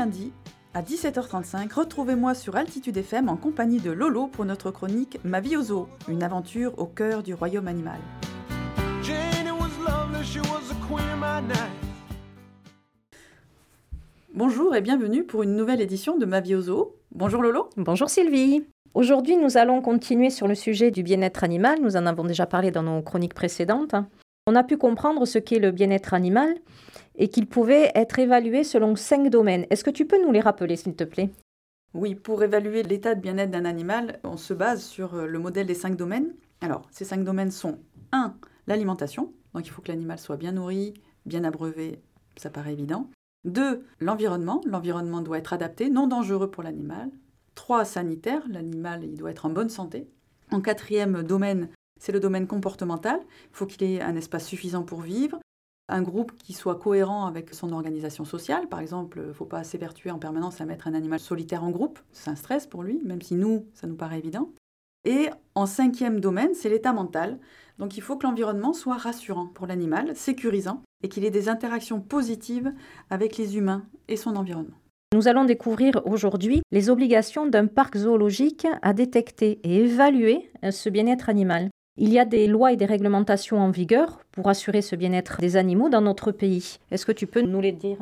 lundi, à 17h35, retrouvez-moi sur Altitude FM en compagnie de Lolo pour notre chronique Ma vie aux zoo, une aventure au cœur du royaume animal. Bonjour et bienvenue pour une nouvelle édition de Ma vie aux zoo. Bonjour Lolo. Bonjour Sylvie. Aujourd'hui, nous allons continuer sur le sujet du bien-être animal. Nous en avons déjà parlé dans nos chroniques précédentes. On a pu comprendre ce qu'est le bien-être animal et qu'il pouvait être évalué selon cinq domaines. Est-ce que tu peux nous les rappeler, s'il te plaît? Oui, pour évaluer l'état de bien-être d'un animal, on se base sur euh, le modèle des cinq domaines. Alors, ces cinq domaines sont 1. L'alimentation. Donc, il faut que l'animal soit bien nourri, bien abreuvé, ça paraît évident. 2. L'environnement. L'environnement doit être adapté, non dangereux pour l'animal. 3. Sanitaire. L'animal, il doit être en bonne santé. En quatrième domaine, c'est le domaine comportemental. Il faut qu'il ait un espace suffisant pour vivre, un groupe qui soit cohérent avec son organisation sociale. Par exemple, il ne faut pas s'évertuer en permanence à mettre un animal solitaire en groupe. C'est un stress pour lui, même si nous, ça nous paraît évident. Et en cinquième domaine, c'est l'état mental. Donc il faut que l'environnement soit rassurant pour l'animal, sécurisant, et qu'il ait des interactions positives avec les humains et son environnement. Nous allons découvrir aujourd'hui les obligations d'un parc zoologique à détecter et évaluer ce bien-être animal. Il y a des lois et des réglementations en vigueur pour assurer ce bien-être des animaux dans notre pays. Est-ce que tu peux nous les dire?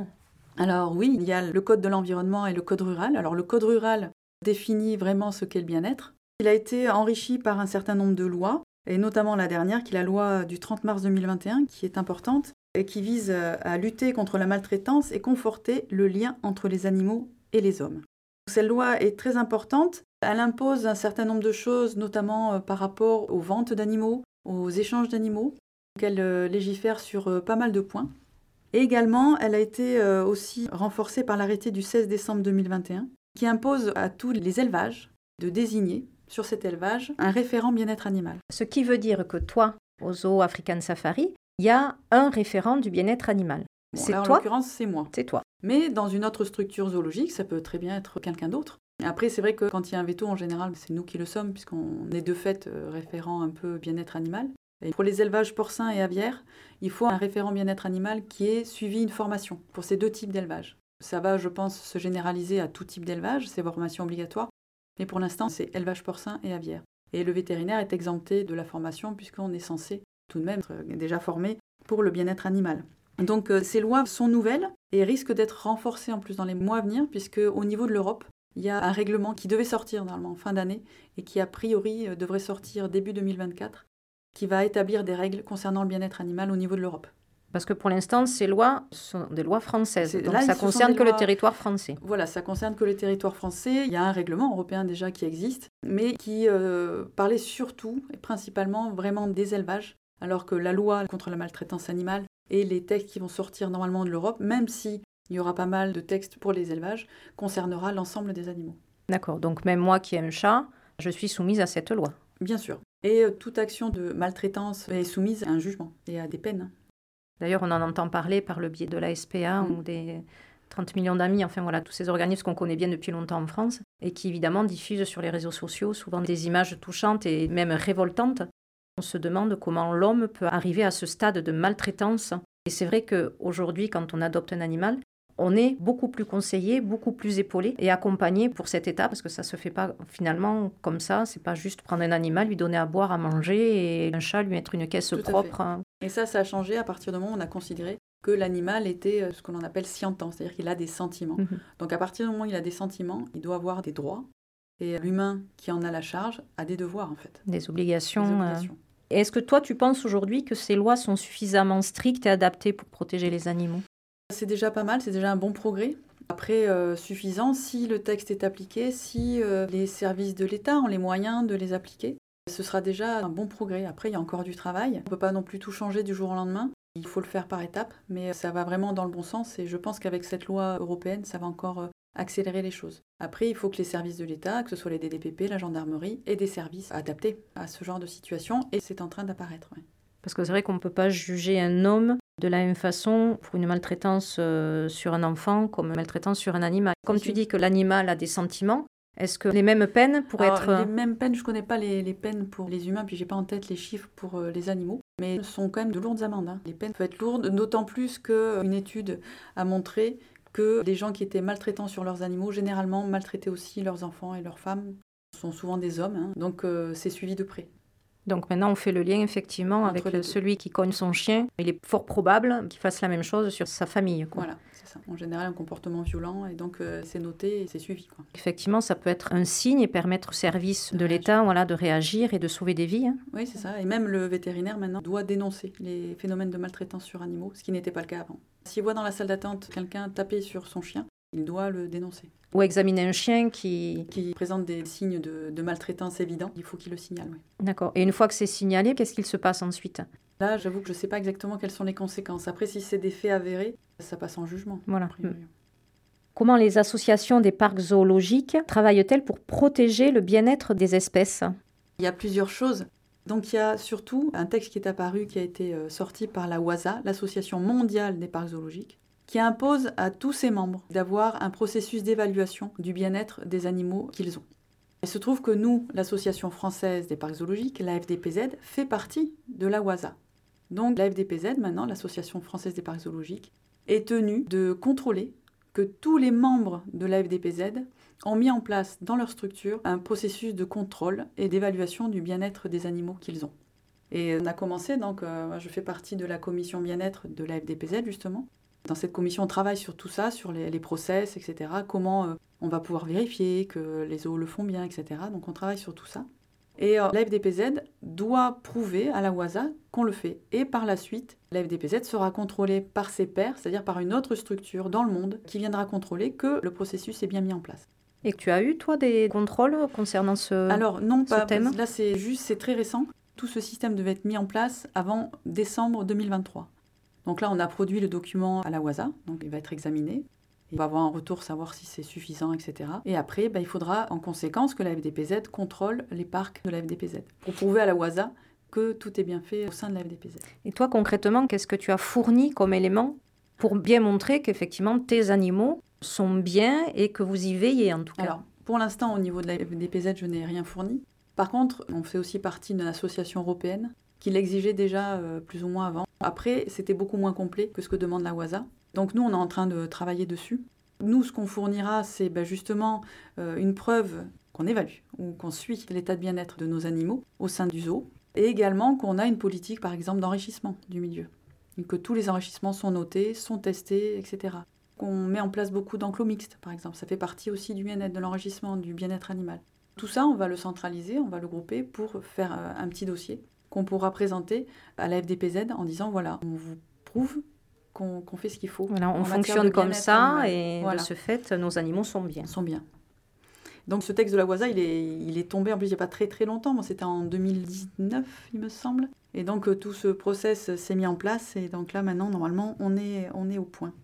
Alors oui, il y a le code de l'environnement et le code rural. Alors le code rural définit vraiment ce qu'est le bien-être. Il a été enrichi par un certain nombre de lois, et notamment la dernière, qui est la loi du 30 mars 2021, qui est importante et qui vise à lutter contre la maltraitance et conforter le lien entre les animaux et les hommes. Cette loi est très importante. Elle impose un certain nombre de choses, notamment euh, par rapport aux ventes d'animaux, aux échanges d'animaux. Elle euh, légifère sur euh, pas mal de points. Et également, elle a été aussi renforcée par l'arrêté du 16 décembre 2021, qui impose à tous les élevages de désigner sur cet élevage un référent bien-être animal. Ce qui veut dire que toi, au Zoo African Safari, il y a un référent du bien-être animal. C'est toi En l'occurrence, c'est moi. C'est toi. Mais dans une autre structure zoologique, ça peut très bien être quelqu'un d'autre. Après, c'est vrai que quand il y a un veto, en général, c'est nous qui le sommes, puisqu'on est de fait euh, référent un peu bien-être animal. Et pour les élevages porcins et aviaires, il faut un référent bien-être animal qui ait suivi une formation pour ces deux types d'élevage. Ça va, je pense, se généraliser à tout type d'élevage, c'est formation obligatoire. Mais pour l'instant, c'est élevage porcin et aviaire. Et le vétérinaire est exempté de la formation puisqu'on est censé tout de même être déjà formé pour le bien-être animal. Donc euh, ces lois sont nouvelles et risquent d'être renforcées en plus dans les mois à venir, puisque au niveau de l'Europe, il y a un règlement qui devait sortir normalement en fin d'année et qui a priori euh, devrait sortir début 2024, qui va établir des règles concernant le bien-être animal au niveau de l'Europe. Parce que pour l'instant, ces lois sont des lois françaises. Donc ça concerne que le territoire français. Voilà, ça concerne que le territoire français. Il y a un règlement européen déjà qui existe, mais qui euh, parlait surtout et principalement vraiment des élevages, alors que la loi contre la maltraitance animale et les textes qui vont sortir normalement de l'Europe, même si il y aura pas mal de textes pour les élevages, concernera l'ensemble des animaux. D'accord, donc même moi qui ai un chat, je suis soumise à cette loi. Bien sûr. Et euh, toute action de maltraitance est soumise à un jugement et à des peines. D'ailleurs, on en entend parler par le biais de la SPA mm. ou des 30 millions d'amis, enfin voilà, tous ces organismes qu'on connaît bien depuis longtemps en France et qui évidemment diffusent sur les réseaux sociaux souvent des images touchantes et même révoltantes on se demande comment l'homme peut arriver à ce stade de maltraitance. Et c'est vrai qu'aujourd'hui, quand on adopte un animal, on est beaucoup plus conseillé, beaucoup plus épaulé et accompagné pour cet état parce que ça se fait pas finalement comme ça. C'est pas juste prendre un animal, lui donner à boire, à manger et un chat lui mettre une caisse propre. Et ça, ça a changé à partir du moment où on a considéré que l'animal était euh, ce qu'on appelle scientant, c'est-à-dire qu'il a des sentiments. Mhm. Donc à partir du moment où il a des sentiments, il doit avoir des droits. Et l'humain qui en a la charge a des devoirs en fait. Des obligations. Des obligations. Est-ce que toi, tu penses aujourd'hui que ces lois sont suffisamment strictes et adaptées pour protéger les animaux? C'est déjà pas mal, c'est déjà un bon progrès. Après, euh, suffisant si le texte est appliqué, si euh, les services de l'État ont les moyens de les appliquer. Ce sera déjà un bon progrès. Après, il y a encore du travail. On ne peut pas non plus tout changer du jour au lendemain. Il faut le faire par étapes, mais ça va vraiment dans le bon sens et je pense qu'avec cette loi européenne, ça va encore euh, accélérer les choses. Après, il faut que les services de l'État, que ce soit les DDPP, la gendarmerie, aient des services adaptés à ce genre de situation, et c'est en train d'apparaître. Parce que c'est vrai qu'on ne peut pas juger un homme de la même façon pour une maltraitance euh, sur un enfant comme une maltraitance sur un animal. Comme tu dis que l'animal a des sentiments, est-ce que les mêmes peines pourraient être... Les mêmes peines, je ne connais pas les, peines pour les humains, puis j'ai pas en tête les chiffres pour euh, les animaux, mais ce sont quand même de lourdes amendes. Hein. Les peines peuvent être lourdes, d'autant plus qu'une étude a montré que les gens qui étaient maltraitants sur leurs animaux, généralement maltraitaient aussi leurs enfants et leurs femmes. Ce sont souvent des hommes, hein. donc euh, c'est suivi de près. Donc maintenant, on fait le lien effectivement avec celui qui cogne son chien. Il est fort probable qu'il fasse la même chose sur sa famille. Voilà, c'est ça. En général, un comportement violent, et donc euh, c'est noté et c'est suivi. Effectivement, ça peut être un signe et permettre au service de, l'État voilà, de réagir et de sauver des vies. Hein. Oui, c'est ça. Et même le vétérinaire maintenant doit dénoncer les phénomènes de maltraitance sur animaux, ce qui n'était pas le cas avant. S'il voit dans la salle d'attente quelqu'un taper sur son chien, il doit le dénoncer. Ou examiner un chien qui... Qui présente des signes de, maltraitance évidents, il faut qu'il le signale. Oui. D'accord. Et une fois que c'est signalé, qu'est-ce qu'il se passe ensuite? Là, j'avoue que je ne sais pas exactement quelles sont les conséquences. Après, si c'est des faits avérés, ça passe en jugement. Voilà. Comment les associations des parcs zoologiques travaillent-elles pour protéger le bien-être des espèces? Il y a plusieurs choses. Donc il y a surtout un texte qui est apparu, qui a été euh, sorti par la WASA, l'Association mondiale des parcs zoologiques, qui impose à tous ses membres d'avoir un processus d'évaluation du bien-être des animaux qu'ils ont. Il se trouve que nous, l'Association française des parcs zoologiques, la FDPZ, fait partie de la WASA. Donc la FDPZ, maintenant, l'Association française des parcs zoologiques, est tenue de contrôler que tous les membres de la FDPZ ont mis en place dans leur structure un processus de contrôle et d'évaluation du bien-être des animaux qu'ils ont. Et on a commencé, donc euh, je fais partie de la commission bien-être de la FDPZ justement, dans cette commission, on travaille sur tout ça, sur les, process, etc. Comment euh, on va pouvoir vérifier que les eaux le font bien, etc. Donc on travaille sur tout ça. Et euh, la FDPZ doit prouver à la WASA qu'on le fait. Et par la suite, la FDPZ sera contrôlée par ses pairs, c'est-à-dire par une autre structure dans le monde qui viendra contrôler que le processus est bien mis en place. Et que tu as eu, toi, des contrôles concernant ce Alors, non, pas. Thème? là, c'est juste, c'est très récent. Tout ce système devait être mis en place avant décembre 2023. Donc là, on a produit le document à la WASA, donc il va être examiné. Il va avoir un retour, savoir si c'est suffisant, etc. Et après, bah, il faudra en conséquence que la FDPZ contrôle les parcs de la FDPZ pour prouver à la WASA que tout est bien fait au sein de la FDPZ. Et toi, concrètement, qu'est-ce que tu as fourni comme élément pour bien montrer qu'effectivement tes animaux sont bien et que vous y veillez en tout cas? Alors, pour l'instant, au niveau de la FDPZ, je n'ai rien fourni. Par contre, on fait aussi partie d'une association européenne qui l'exigeait déjà euh, plus ou moins avant. Après, c'était beaucoup moins complet que ce que demande la WASA. Donc nous, on est en train de travailler dessus. Nous, ce qu'on fournira, c'est ben, justement euh, une preuve qu'on évalue ou qu'on suit l'état de bien-être de nos animaux au sein du zoo. Et également qu'on a une politique, par exemple, d'enrichissement du milieu. que tous les enrichissements sont notés, sont testés, etc. Qu'on met en place beaucoup d'enclos mixtes, par exemple. Ça fait partie aussi du bien-être, de l'enrichissement, du bien-être animal. Tout ça, on va le centraliser, on va le grouper pour faire euh, un petit dossier qu'on pourra présenter à la FDPZ en disant voilà, on vous prouve qu'on fait ce qu'il faut. Voilà, on fonctionne comme ça et de ce fait, nos animaux sont bien. Sont bien. Donc ce texte de la WASA, il est, il est tombé en plus il n'y a pas très très longtemps, bon, c'était en 2019 il me semble. Et donc euh, tout ce process s'est mis en place et donc là maintenant normalement on est, on est au point.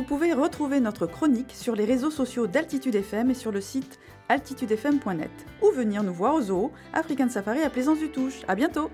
Vous pouvez retrouver notre chronique sur les réseaux sociaux d'Altitude FM et sur le site altitudefm.net ou venir nous voir au zoo African Safari à Plaisance du Touche. À bientôt!